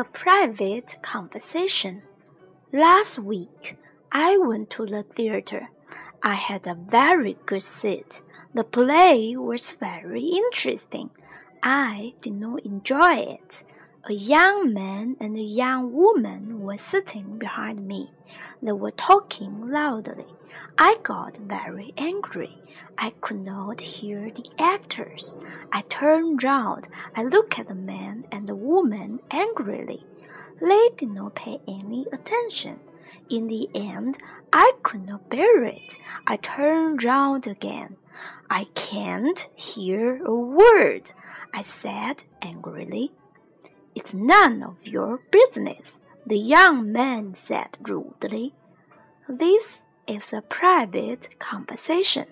A private conversation. Last week, I went to the theater. I had a very good seat. The play was very interesting. I did not enjoy it. A young man and a young woman were sitting behind me. They were talking loudly. I got very angry. I could not hear the actors. I turned round. I looked at the man and the woman angrily. They did not pay any attention. In the end, I could not bear it. I turned round again. I can't hear a word, I said angrily. It's none of your business, the young man said rudely. This is a private conversation.